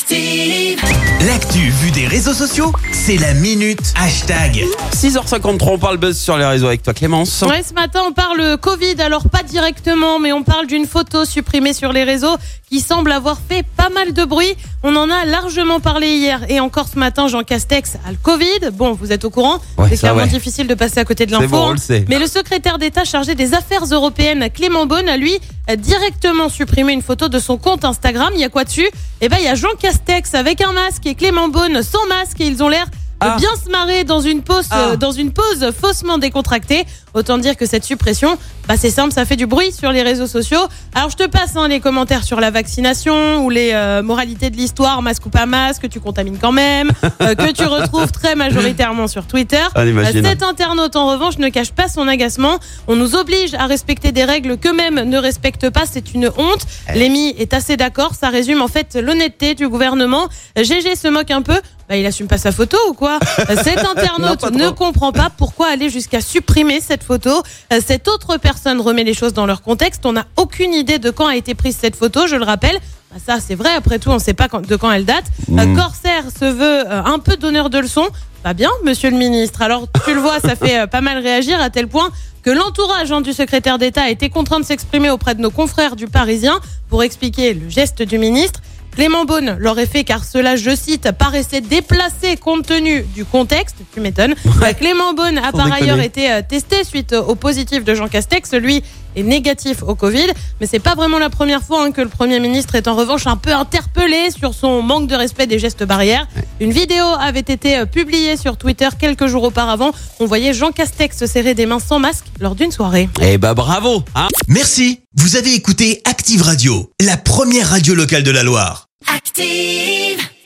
Active. L'actu vue des réseaux sociaux, c'est la minute hashtag. 6h53, on parle buzz sur les réseaux avec toi Clémence. Ouais, ce matin, on parle Covid, alors pas directement, mais on parle d'une photo supprimée sur les réseaux qui semble avoir fait pas mal de bruit. On en a largement parlé hier et encore ce matin, Jean Castex a le Covid. Bon, vous êtes au courant Ouais, C'est clairement ouais. difficile de passer à côté de l'info. bon, hein. Mais le secrétaire d'État chargé des affaires européennes, Clément Beaune, a lui directement supprimé une photo de son compte Instagram. Il y a quoi dessus? Eh ben, il y a Jean Castex avec un masque et Clément Beaune sans masque et ils ont l'air de Ah. bien se marrer dans une pause, Ah. euh, dans une pause faussement décontractée. Autant dire que cette suppression, bah c'est simple, ça fait du bruit sur les réseaux sociaux. Alors je te passe hein, les commentaires sur la vaccination ou les euh, moralités de l'histoire, masque ou pas masque, que tu contamines quand même, euh, que tu retrouves très majoritairement sur Twitter. Euh, Cet internaute en revanche ne cache pas son agacement. On nous oblige à respecter des règles qu'eux-mêmes ne respectent pas, c'est une honte. Eh. Lémi est assez d'accord, ça résume en fait l'honnêteté du gouvernement. GG se moque un peu. Bah, il assume pas sa photo ou quoi? Cet internaute Non, ne comprend pas pourquoi aller jusqu'à supprimer cette photo. Euh, Cette autre personne remet les choses dans leur contexte. On n'a aucune idée de quand a été prise cette photo, je le rappelle. Bah, ça, c'est vrai. Après tout, on ne sait pas de quand elle date. Euh, Mm. Corsair se veut euh, un peu donneur de leçons. Pas bien, monsieur le ministre. Alors, tu le vois, ça fait pas mal réagir à tel point que l'entourage hein, du secrétaire d'État a été contraint de s'exprimer auprès de nos confrères du Parisien pour expliquer le geste du ministre. Clément Beaune l'aurait fait car cela, je cite, paraissait déplacé compte tenu du contexte. Tu m'étonnes. Euh, Clément Beaune a Sans par déconner. ailleurs été euh, testé suite au positif de Jean Castex. Lui est négatif au Covid. Mais c'est pas vraiment la première fois hein, que le Premier ministre est en revanche un peu interpellé sur son manque de respect des gestes barrières. Une vidéo avait été euh, publiée sur Twitter quelques jours auparavant. On voyait Jean Castex se serrer des mains sans masque lors d'une soirée. Eh bah bravo hein Merci, vous avez écouté Active Radio, la première radio locale de la Loire. Active.